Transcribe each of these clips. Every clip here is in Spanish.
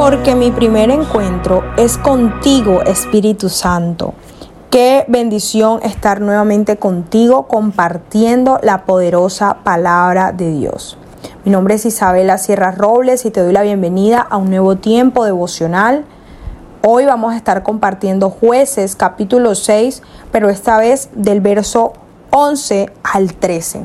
porque mi primer encuentro es contigo, Espíritu Santo. Qué bendición estar nuevamente contigo compartiendo la poderosa palabra de Dios. Mi nombre es Isabela Sierra Robles y te doy la bienvenida a un nuevo tiempo devocional. Hoy vamos a estar compartiendo jueces capítulo 6, pero esta vez del verso 11 al 13.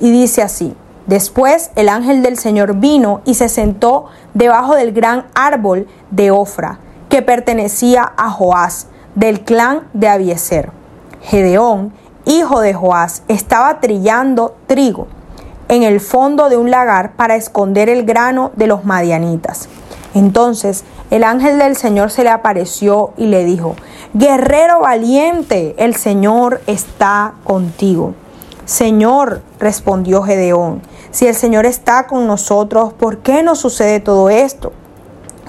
Y dice así, después el ángel del Señor vino y se sentó debajo del gran árbol de Ofra, que pertenecía a Joás del clan de Abieser. Gedeón, hijo de Joás, estaba trillando trigo en el fondo de un lagar para esconder el grano de los madianitas. Entonces el ángel del Señor se le apareció y le dijo, Guerrero valiente, el Señor está contigo. Señor, respondió Gedeón, si el Señor está con nosotros, ¿por qué nos sucede todo esto?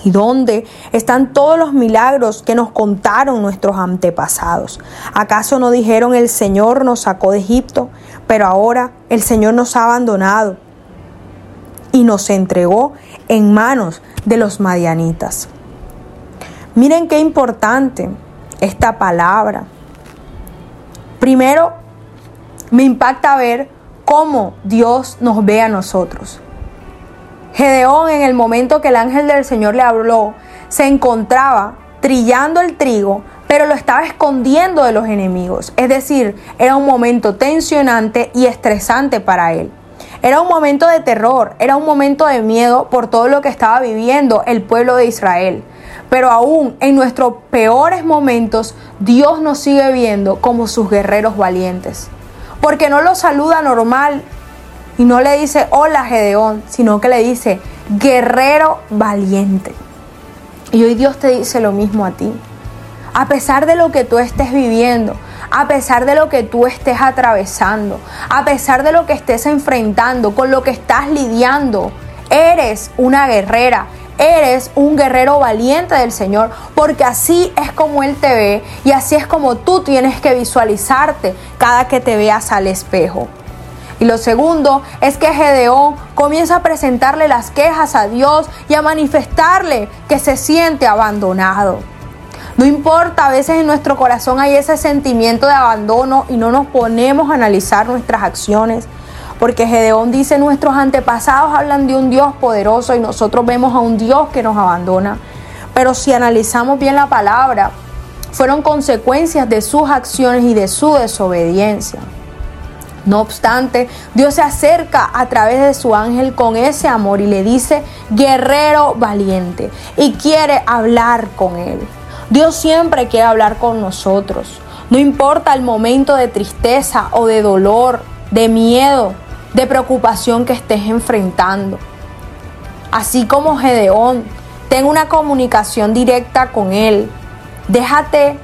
¿Y dónde están todos los milagros que nos contaron nuestros antepasados? ¿Acaso no dijeron el Señor nos sacó de Egipto, pero ahora el Señor nos ha abandonado y nos entregó en manos de los madianitas? Miren qué importante esta palabra. Primero, me impacta ver cómo Dios nos ve a nosotros. Gedeón en el momento que el ángel del Señor le habló, se encontraba trillando el trigo, pero lo estaba escondiendo de los enemigos. Es decir, era un momento tensionante y estresante para él. Era un momento de terror, era un momento de miedo por todo lo que estaba viviendo el pueblo de Israel. Pero aún en nuestros peores momentos, Dios nos sigue viendo como sus guerreros valientes. Porque no lo saluda normal y no le dice hola Gedeón, sino que le dice guerrero valiente. Y hoy Dios te dice lo mismo a ti. A pesar de lo que tú estés viviendo, a pesar de lo que tú estés atravesando, a pesar de lo que estés enfrentando, con lo que estás lidiando, eres una guerrera, eres un guerrero valiente del Señor, porque así es como Él te ve y así es como tú tienes que visualizarte cada que te veas al espejo. Y lo segundo es que Gedeón comienza a presentarle las quejas a Dios y a manifestarle que se siente abandonado. No importa, a veces en nuestro corazón hay ese sentimiento de abandono y no nos ponemos a analizar nuestras acciones. Porque Gedeón dice, nuestros antepasados hablan de un Dios poderoso y nosotros vemos a un Dios que nos abandona. Pero si analizamos bien la palabra, fueron consecuencias de sus acciones y de su desobediencia. No obstante, Dios se acerca a través de su ángel con ese amor y le dice, guerrero valiente, y quiere hablar con él. Dios siempre quiere hablar con nosotros. No importa el momento de tristeza o de dolor, de miedo, de preocupación que estés enfrentando. Así como Gedeón, ten una comunicación directa con Él. Déjate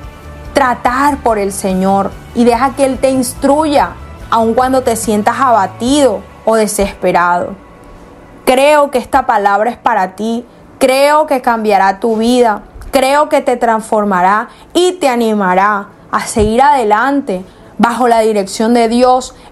tratar por el Señor y deja que Él te instruya aun cuando te sientas abatido o desesperado. Creo que esta palabra es para ti, creo que cambiará tu vida, creo que te transformará y te animará a seguir adelante bajo la dirección de Dios